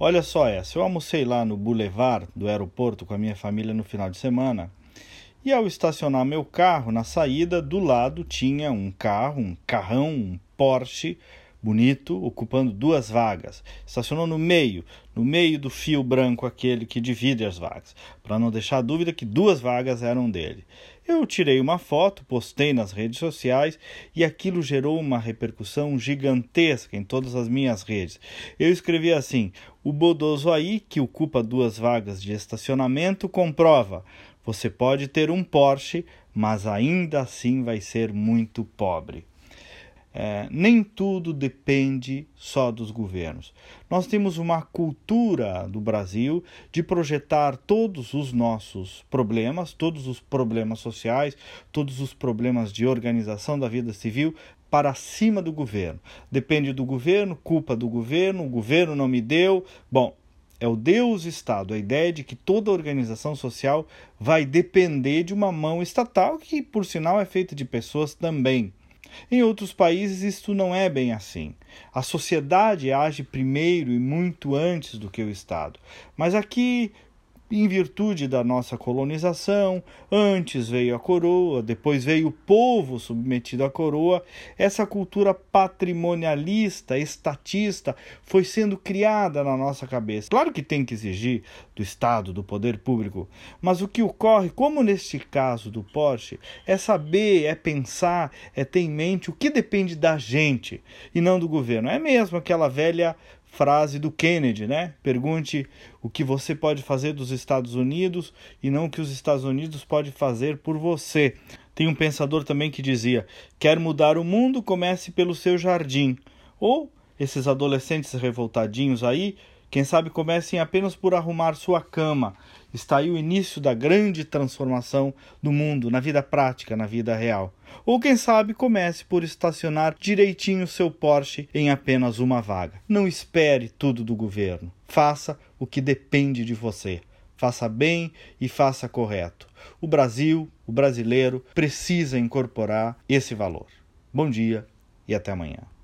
Olha só essa, eu almocei lá no Boulevard do aeroporto com a minha família no final de semana. E ao estacionar meu carro na saída, do lado tinha um carro, um carrão, um Porsche bonito, ocupando duas vagas. Estacionou no meio, no meio do fio branco aquele que divide as vagas, para não deixar dúvida que duas vagas eram dele. Eu tirei uma foto, postei nas redes sociais e aquilo gerou uma repercussão gigantesca em todas as minhas redes. Eu escrevi assim: o bodoso aí, que ocupa duas vagas de estacionamento, comprova. Você pode ter um Porsche, mas ainda assim vai ser muito pobre. É, nem tudo depende só dos governos. Nós temos uma cultura do Brasil de projetar todos os nossos problemas, todos os problemas sociais, todos os problemas de organização da vida civil para cima do governo. Depende do governo, culpa do governo, o governo não me deu. Bom, é o Deus Estado, a ideia de que toda organização social vai depender de uma mão estatal, que por sinal é feita de pessoas também. Em outros países, isto não é bem assim. A sociedade age primeiro e muito antes do que o Estado. Mas aqui em virtude da nossa colonização, antes veio a coroa, depois veio o povo submetido à coroa, essa cultura patrimonialista, estatista, foi sendo criada na nossa cabeça. Claro que tem que exigir do Estado, do poder público, mas o que ocorre, como neste caso do Porsche, é saber, é pensar, é ter em mente o que depende da gente e não do governo. É mesmo aquela velha frase do Kennedy, né? Pergunte o que você pode fazer dos Estados Unidos e não o que os Estados Unidos pode fazer por você. Tem um pensador também que dizia: quer mudar o mundo, comece pelo seu jardim. Ou esses adolescentes revoltadinhos aí quem sabe comecem apenas por arrumar sua cama. Está aí o início da grande transformação do mundo na vida prática, na vida real. Ou quem sabe comece por estacionar direitinho seu Porsche em apenas uma vaga. Não espere tudo do governo. Faça o que depende de você. Faça bem e faça correto. O Brasil, o brasileiro, precisa incorporar esse valor. Bom dia e até amanhã.